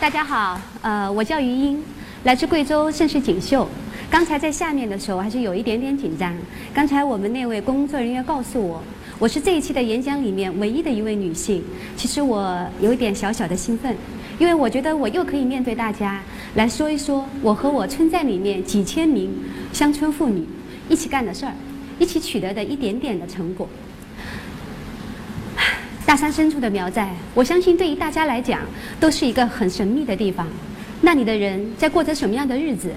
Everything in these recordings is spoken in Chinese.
大家好，呃，我叫于英，来自贵州盛世锦绣。刚才在下面的时候还是有一点点紧张。刚才我们那位工作人员告诉我，我是这一期的演讲里面唯一的一位女性。其实我有一点小小的兴奋，因为我觉得我又可以面对大家来说一说我和我村寨里面几千名乡村妇女一起干的事儿，一起取得的一点点的成果。大山深处的苗寨，我相信对于大家来讲都是一个很神秘的地方。那里的人在过着什么样的日子？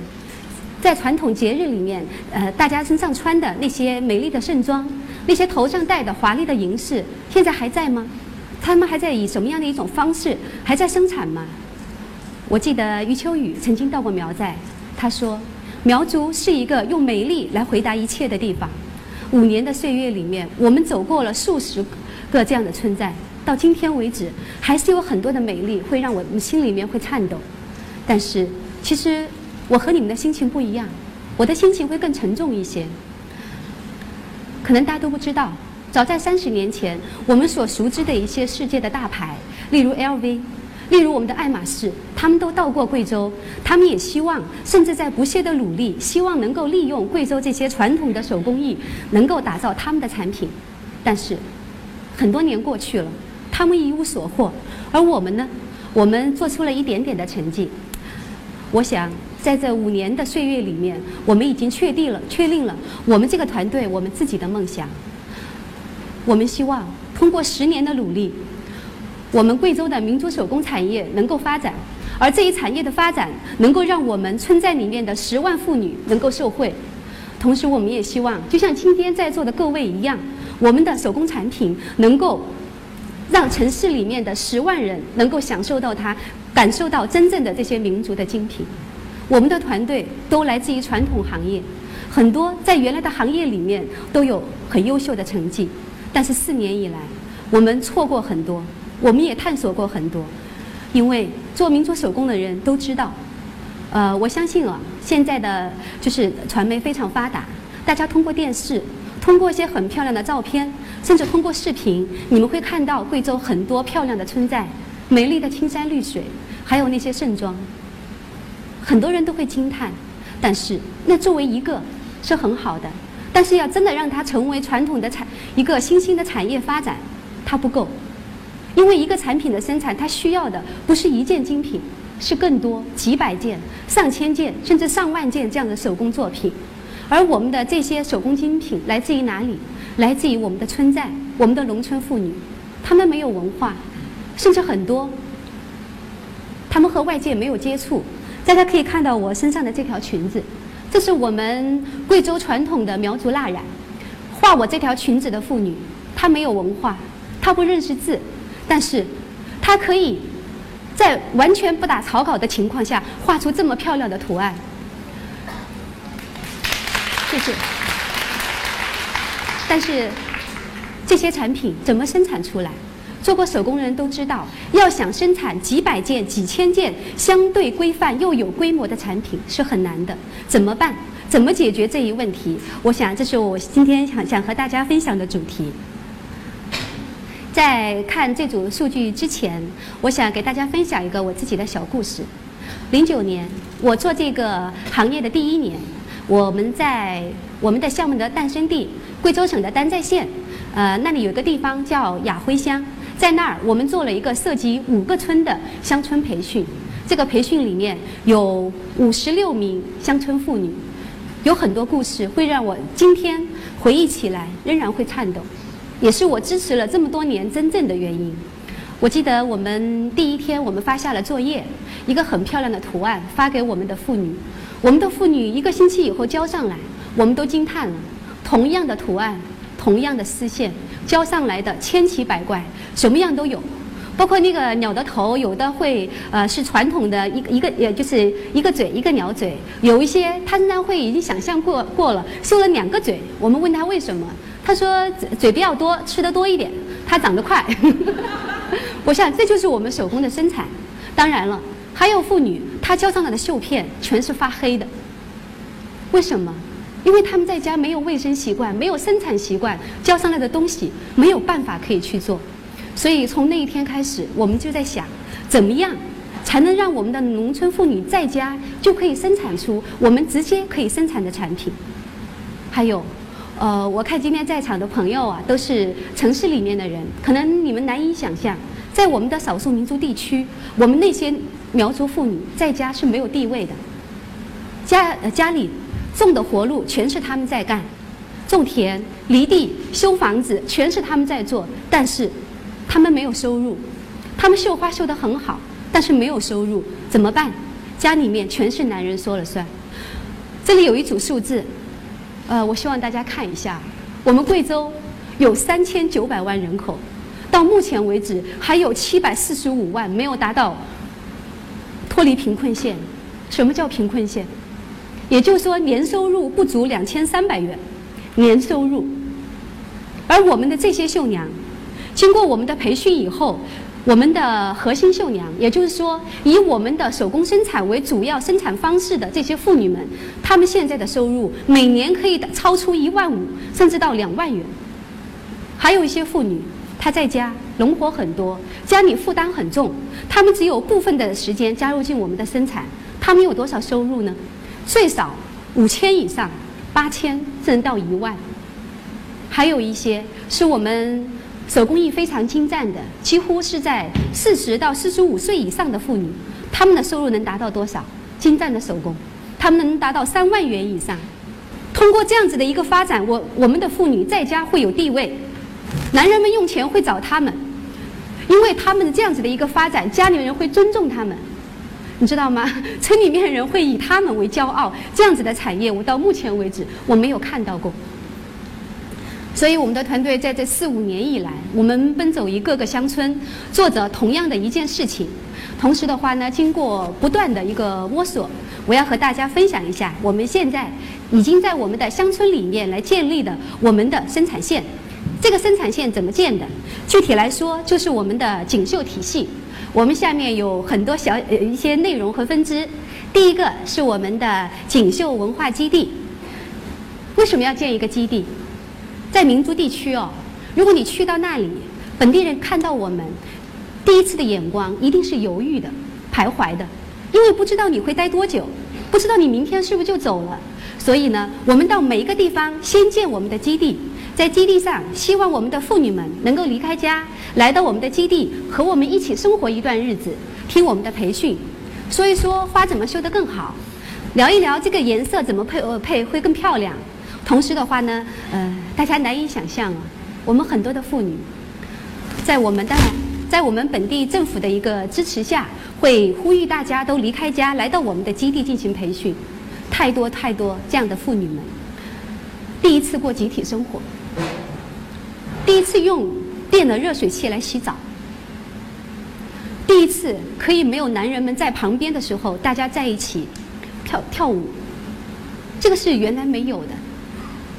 在传统节日里面，呃，大家身上穿的那些美丽的盛装，那些头上戴的华丽的银饰，现在还在吗？他们还在以什么样的一种方式还在生产吗？我记得余秋雨曾经到过苗寨，他说，苗族是一个用美丽来回答一切的地方。五年的岁月里面，我们走过了数十。个这样的存在，到今天为止，还是有很多的美丽会让我们心里面会颤抖。但是，其实我和你们的心情不一样，我的心情会更沉重一些。可能大家都不知道，早在三十年前，我们所熟知的一些世界的大牌，例如 LV，例如我们的爱马仕，他们都到过贵州，他们也希望，甚至在不懈的努力，希望能够利用贵州这些传统的手工艺，能够打造他们的产品。但是，很多年过去了，他们一无所获，而我们呢？我们做出了一点点的成绩。我想，在这五年的岁月里面，我们已经确定了、确定了我们这个团队我们自己的梦想。我们希望通过十年的努力，我们贵州的民族手工产业能够发展，而这一产业的发展能够让我们村寨里面的十万妇女能够受惠。同时，我们也希望，就像今天在座的各位一样。我们的手工产品能够让城市里面的十万人能够享受到它，感受到真正的这些民族的精品。我们的团队都来自于传统行业，很多在原来的行业里面都有很优秀的成绩。但是四年以来，我们错过很多，我们也探索过很多。因为做民族手工的人都知道，呃，我相信啊，现在的就是传媒非常发达，大家通过电视。通过一些很漂亮的照片，甚至通过视频，你们会看到贵州很多漂亮的村寨、美丽的青山绿水，还有那些盛装。很多人都会惊叹，但是那作为一个是很好的，但是要真的让它成为传统的产一个新兴的产业发展，它不够，因为一个产品的生产，它需要的不是一件精品，是更多几百件、上千件甚至上万件这样的手工作品。而我们的这些手工精品来自于哪里？来自于我们的村寨，我们的农村妇女，她们没有文化，甚至很多，她们和外界没有接触。大家可以看到我身上的这条裙子，这是我们贵州传统的苗族蜡染。画我这条裙子的妇女，她没有文化，她不认识字，但是她可以在完全不打草稿的情况下画出这么漂亮的图案。谢谢。但是这些产品怎么生产出来？做过手工人都知道，要想生产几百件、几千件相对规范又有规模的产品是很难的。怎么办？怎么解决这一问题？我想这是我今天想想和大家分享的主题。在看这组数据之前，我想给大家分享一个我自己的小故事。零九年，我做这个行业的第一年。我们在我们的项目的诞生地贵州省的丹寨县，呃，那里有个地方叫雅辉乡，在那儿我们做了一个涉及五个村的乡村培训。这个培训里面有五十六名乡村妇女，有很多故事会让我今天回忆起来仍然会颤抖，也是我支持了这么多年真正的原因。我记得我们第一天我们发下了作业，一个很漂亮的图案发给我们的妇女。我们的妇女一个星期以后交上来，我们都惊叹了。同样的图案，同样的丝线，交上来的千奇百怪，什么样都有。包括那个鸟的头，有的会呃是传统的一个一个，也就是一个嘴一个鸟嘴。有一些他仍然会已经想象过过了，绣了两个嘴。我们问他为什么，他说嘴嘴比较多，吃的多一点，它长得快。我想这就是我们手工的生产。当然了。还有妇女，他交上来的绣片全是发黑的。为什么？因为他们在家没有卫生习惯，没有生产习惯，交上来的东西没有办法可以去做。所以从那一天开始，我们就在想，怎么样才能让我们的农村妇女在家就可以生产出我们直接可以生产的产品。还有，呃，我看今天在场的朋友啊，都是城市里面的人，可能你们难以想象，在我们的少数民族地区，我们那些苗族妇女在家是没有地位的，家家里种的活路全是他们在干，种田、犁地、修房子，全是他们在做，但是他们没有收入。他们绣花绣得很好，但是没有收入，怎么办？家里面全是男人说了算。这里有一组数字，呃，我希望大家看一下。我们贵州有三千九百万人口，到目前为止还有七百四十五万没有达到脱离贫困线。什么叫贫困线？也就是说年收入不足两千三百元，年收入。而我们的这些绣娘，经过我们的培训以后。我们的核心绣娘，也就是说以我们的手工生产为主要生产方式的这些妇女们，她们现在的收入每年可以超出一万五，甚至到两万元。还有一些妇女，他在家农活很多，家里负担很重，他们只有部分的时间加入进我们的生产，他们有多少收入呢？最少五千以上，八千甚至到一万。还有一些是我们。手工艺非常精湛的，几乎是在四十到四十五岁以上的妇女，她们的收入能达到多少？精湛的手工，她们能达到三万元以上。通过这样子的一个发展，我我们的妇女在家会有地位，男人们用钱会找他们，因为他们的这样子的一个发展，家里人会尊重他们，你知道吗？村里面人会以他们为骄傲。这样子的产业，我到目前为止我没有看到过。所以，我们的团队在这四五年以来，我们奔走于各个乡村，做着同样的一件事情。同时的话呢，经过不断的一个摸索，我要和大家分享一下，我们现在已经在我们的乡村里面来建立的我们的生产线。这个生产线怎么建的？具体来说，就是我们的锦绣体系。我们下面有很多小呃一些内容和分支。第一个是我们的锦绣文化基地。为什么要建一个基地？在民族地区哦，如果你去到那里，本地人看到我们，第一次的眼光一定是犹豫的、徘徊的，因为不知道你会待多久，不知道你明天是不是就走了。所以呢，我们到每一个地方先建我们的基地，在基地上，希望我们的妇女们能够离开家，来到我们的基地，和我们一起生活一段日子，听我们的培训，说一说花怎么绣得更好，聊一聊这个颜色怎么配呃配会更漂亮。同时的话呢，呃，大家难以想象啊，我们很多的妇女，在我们当然在我们本地政府的一个支持下，会呼吁大家都离开家，来到我们的基地进行培训。太多太多这样的妇女们，第一次过集体生活，第一次用电的热水器来洗澡，第一次可以没有男人们在旁边的时候，大家在一起跳跳舞，这个是原来没有的。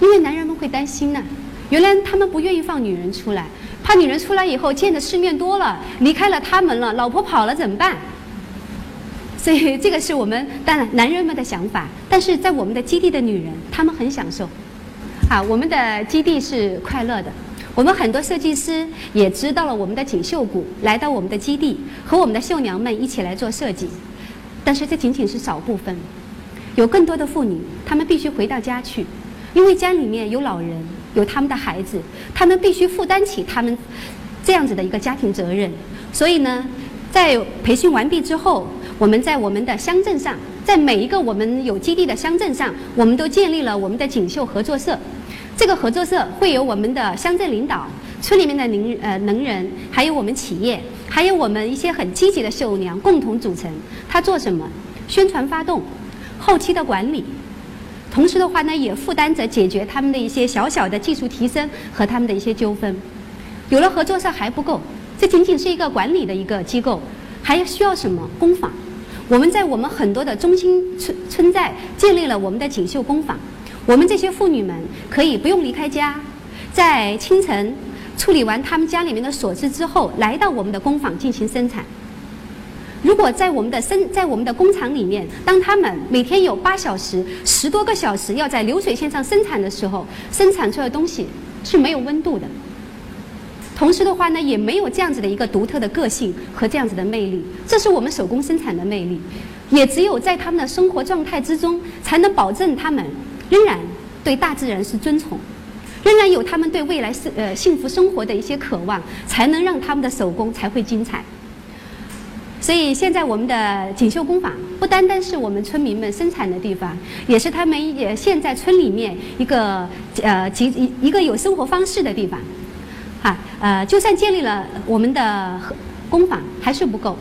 因为男人们会担心呢，原来他们不愿意放女人出来，怕女人出来以后见的世面多了，离开了他们了，老婆跑了怎么办？所以这个是我们当然男人们的想法，但是在我们的基地的女人，她们很享受。啊，我们的基地是快乐的，我们很多设计师也知道了我们的锦绣谷，来到我们的基地，和我们的绣娘们一起来做设计。但是这仅仅是少部分，有更多的妇女，她们必须回到家去。因为家里面有老人，有他们的孩子，他们必须负担起他们这样子的一个家庭责任。所以呢，在培训完毕之后，我们在我们的乡镇上，在每一个我们有基地的乡镇上，我们都建立了我们的锦绣合作社。这个合作社会有我们的乡镇领导、村里面的能呃能人，还有我们企业，还有我们一些很积极的绣娘共同组成。他做什么？宣传发动，后期的管理。同时的话呢，也负担着解决他们的一些小小的技术提升和他们的一些纠纷。有了合作社还不够，这仅仅是一个管理的一个机构，还需要什么工坊？我们在我们很多的中心村村寨建立了我们的锦绣工坊。我们这些妇女们可以不用离开家，在清晨处理完他们家里面的琐事之后，来到我们的工坊进行生产。如果在我们的生在我们的工厂里面，当他们每天有八小时、十多个小时要在流水线上生产的时候，生产出来的东西是没有温度的。同时的话呢，也没有这样子的一个独特的个性和这样子的魅力。这是我们手工生产的魅力，也只有在他们的生活状态之中，才能保证他们仍然对大自然是尊崇，仍然有他们对未来是呃幸福生活的一些渴望，才能让他们的手工才会精彩。所以现在我们的锦绣工坊不单单是我们村民们生产的地方，也是他们也现在村里面一个呃集一一个有生活方式的地方。啊，呃，就算建立了我们的工坊还是不够，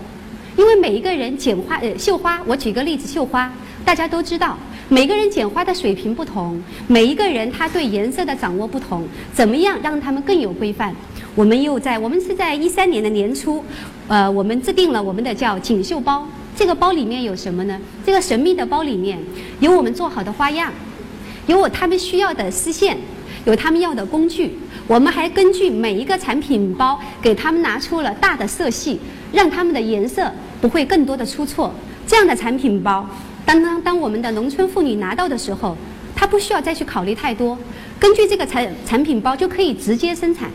因为每一个人剪花呃绣花，我举个例子，绣花大家都知道，每个人剪花的水平不同，每一个人他对颜色的掌握不同，怎么样让他们更有规范？我们又在我们是在一三年的年初，呃，我们制定了我们的叫锦绣包。这个包里面有什么呢？这个神秘的包里面有我们做好的花样，有我他们需要的丝线，有他们要的工具。我们还根据每一个产品包给他们拿出了大的色系，让他们的颜色不会更多的出错。这样的产品包，当当当我们的农村妇女拿到的时候，她不需要再去考虑太多，根据这个产产品包就可以直接生产。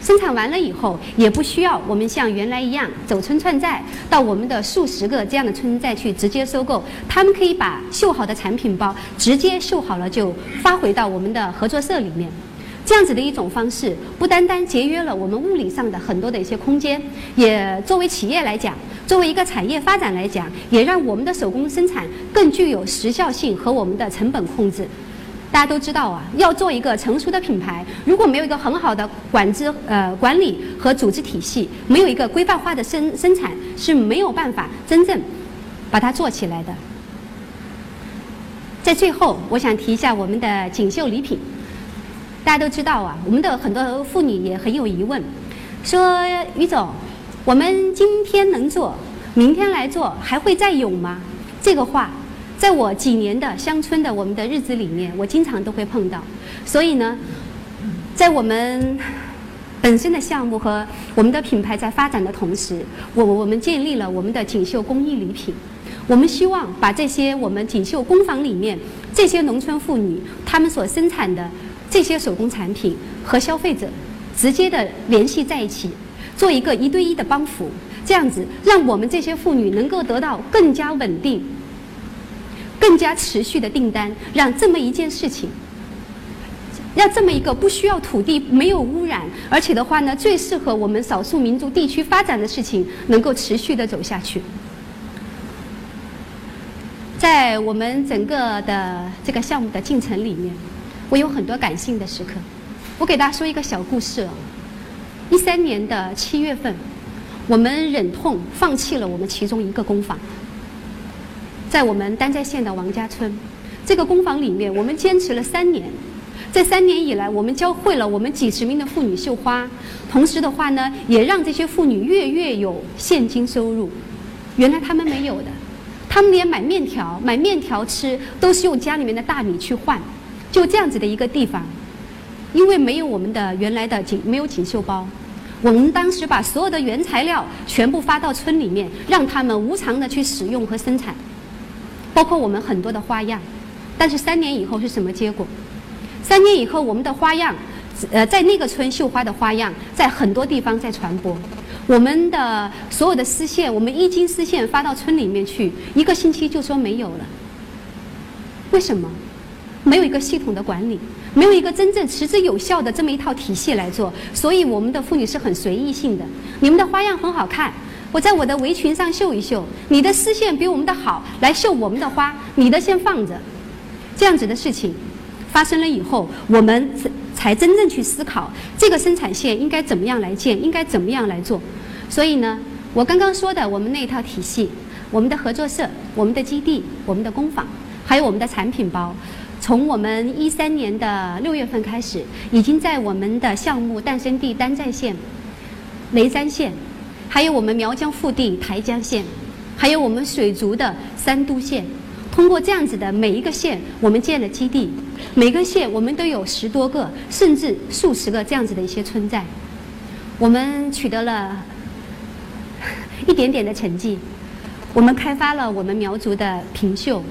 生产完了以后，也不需要我们像原来一样走村串寨，到我们的数十个这样的村寨去直接收购。他们可以把绣好的产品包直接绣好了，就发回到我们的合作社里面。这样子的一种方式，不单单节约了我们物理上的很多的一些空间，也作为企业来讲，作为一个产业发展来讲，也让我们的手工生产更具有时效性和我们的成本控制。大家都知道啊，要做一个成熟的品牌，如果没有一个很好的管制、呃管理和组织体系，没有一个规范化的生生产，是没有办法真正把它做起来的。在最后，我想提一下我们的锦绣礼品。大家都知道啊，我们的很多妇女也很有疑问，说于总，我们今天能做，明天来做，还会再有吗？这个话。在我几年的乡村的我们的日子里面，我经常都会碰到。所以呢，在我们本身的项目和我们的品牌在发展的同时，我我们建立了我们的锦绣工艺礼品。我们希望把这些我们锦绣工坊里面这些农村妇女她们所生产的这些手工产品和消费者直接的联系在一起，做一个一对一的帮扶，这样子让我们这些妇女能够得到更加稳定。更加持续的订单，让这么一件事情，让这么一个不需要土地、没有污染，而且的话呢，最适合我们少数民族地区发展的事情，能够持续的走下去。在我们整个的这个项目的进程里面，我有很多感性的时刻。我给大家说一个小故事哦。一三年的七月份，我们忍痛放弃了我们其中一个工坊。在我们丹寨县的王家村，这个工坊里面，我们坚持了三年。这三年以来，我们教会了我们几十名的妇女绣花，同时的话呢，也让这些妇女月月有现金收入。原来他们没有的，他们连买面条、买面条吃都是用家里面的大米去换。就这样子的一个地方，因为没有我们的原来的锦，没有锦绣包，我们当时把所有的原材料全部发到村里面，让他们无偿的去使用和生产。包括我们很多的花样，但是三年以后是什么结果？三年以后，我们的花样，呃，在那个村绣花的花样，在很多地方在传播。我们的所有的丝线，我们一斤丝线发到村里面去，一个星期就说没有了。为什么？没有一个系统的管理，没有一个真正持之有效的这么一套体系来做，所以我们的妇女是很随意性的。你们的花样很好看。我在我的围裙上绣一绣，你的丝线比我们的好，来绣我们的花，你的先放着。这样子的事情发生了以后，我们才真正去思考这个生产线应该怎么样来建，应该怎么样来做。所以呢，我刚刚说的我们那一套体系，我们的合作社、我们的基地、我们的工坊，还有我们的产品包，从我们一三年的六月份开始，已经在我们的项目诞生地丹寨县、雷山县。还有我们苗疆腹地台江县，还有我们水族的三都县，通过这样子的每一个县，我们建了基地，每个县我们都有十多个甚至数十个这样子的一些村寨，我们取得了一点点的成绩，我们开发了我们苗族的平绣，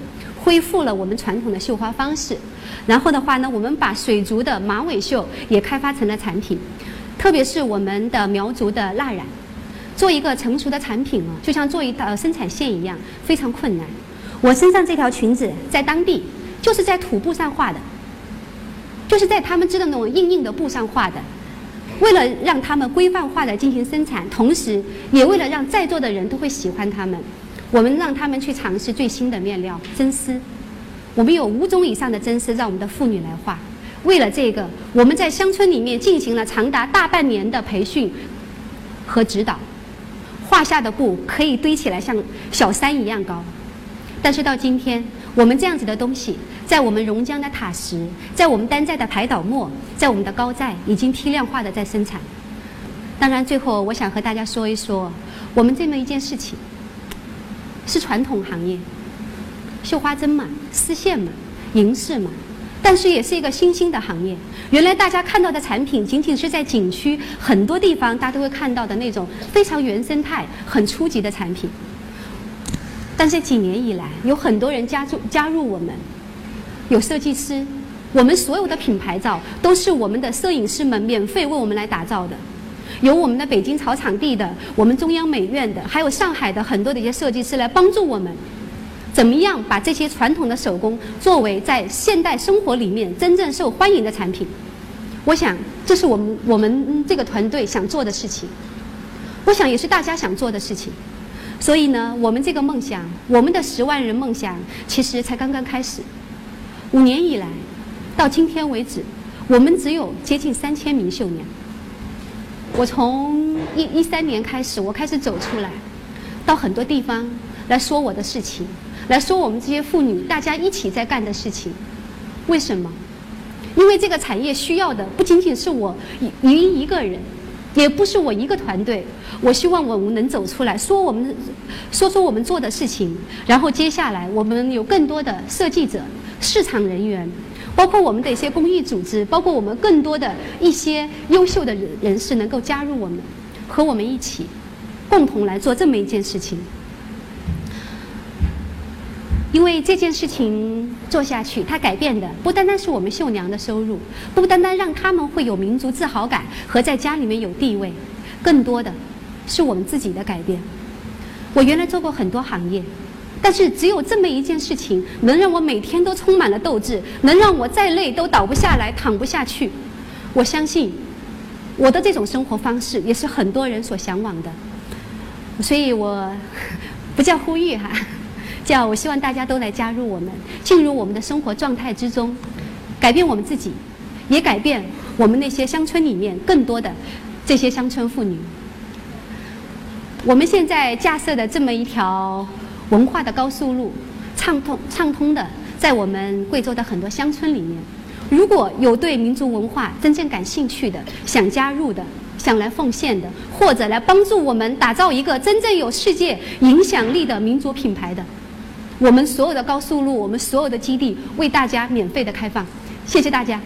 恢复了我们传统的绣花方式，然后的话呢，我们把水族的马尾绣也开发成了产品。特别是我们的苗族的蜡染，做一个成熟的产品啊，就像做一道生产线一样，非常困难。我身上这条裙子在当地就是在土布上画的，就是在他们织的那种硬硬的布上画的。为了让他们规范化的进行生产，同时也为了让在座的人都会喜欢他们，我们让他们去尝试最新的面料真丝。我们有五种以上的真丝让我们的妇女来画。为了这个，我们在乡村里面进行了长达大半年的培训和指导。画下的布可以堆起来像小山一样高，但是到今天，我们这样子的东西，在我们榕江的塔石，在我们丹寨的排岛墨，在我们的高寨，已经批量化的在生产。当然，最后我想和大家说一说，我们这么一件事情，是传统行业，绣花针嘛，丝线嘛，银饰嘛。但是也是一个新兴的行业。原来大家看到的产品，仅仅是在景区很多地方大家都会看到的那种非常原生态、很初级的产品。但是几年以来，有很多人加入加入我们，有设计师，我们所有的品牌照都是我们的摄影师们免费为我们来打造的，有我们的北京草场地的，我们中央美院的，还有上海的很多的一些设计师来帮助我们。怎么样把这些传统的手工作为在现代生活里面真正受欢迎的产品？我想这是我们我们这个团队想做的事情，我想也是大家想做的事情。所以呢，我们这个梦想，我们的十万人梦想，其实才刚刚开始。五年以来，到今天为止，我们只有接近三千名绣娘。我从一一三年开始，我开始走出来，到很多地方来说我的事情。来说我们这些妇女大家一起在干的事情，为什么？因为这个产业需要的不仅仅是我一一个人，也不是我一个团队。我希望我们能走出来说我们，说说我们做的事情，然后接下来我们有更多的设计者、市场人员，包括我们的一些公益组织，包括我们更多的一些优秀的人人士能够加入我们，和我们一起，共同来做这么一件事情。因为这件事情做下去，它改变的不单单是我们绣娘的收入，不单单让他们会有民族自豪感和在家里面有地位，更多的是我们自己的改变。我原来做过很多行业，但是只有这么一件事情能让我每天都充满了斗志，能让我再累都倒不下来、躺不下去。我相信我的这种生活方式也是很多人所向往的，所以我不叫呼吁哈。叫我希望大家都来加入我们，进入我们的生活状态之中，改变我们自己，也改变我们那些乡村里面更多的这些乡村妇女。我们现在架设的这么一条文化的高速路，畅通畅通的，在我们贵州的很多乡村里面，如果有对民族文化真正感兴趣的、想加入的、想来奉献的，或者来帮助我们打造一个真正有世界影响力的民族品牌的。我们所有的高速路，我们所有的基地为大家免费的开放，谢谢大家。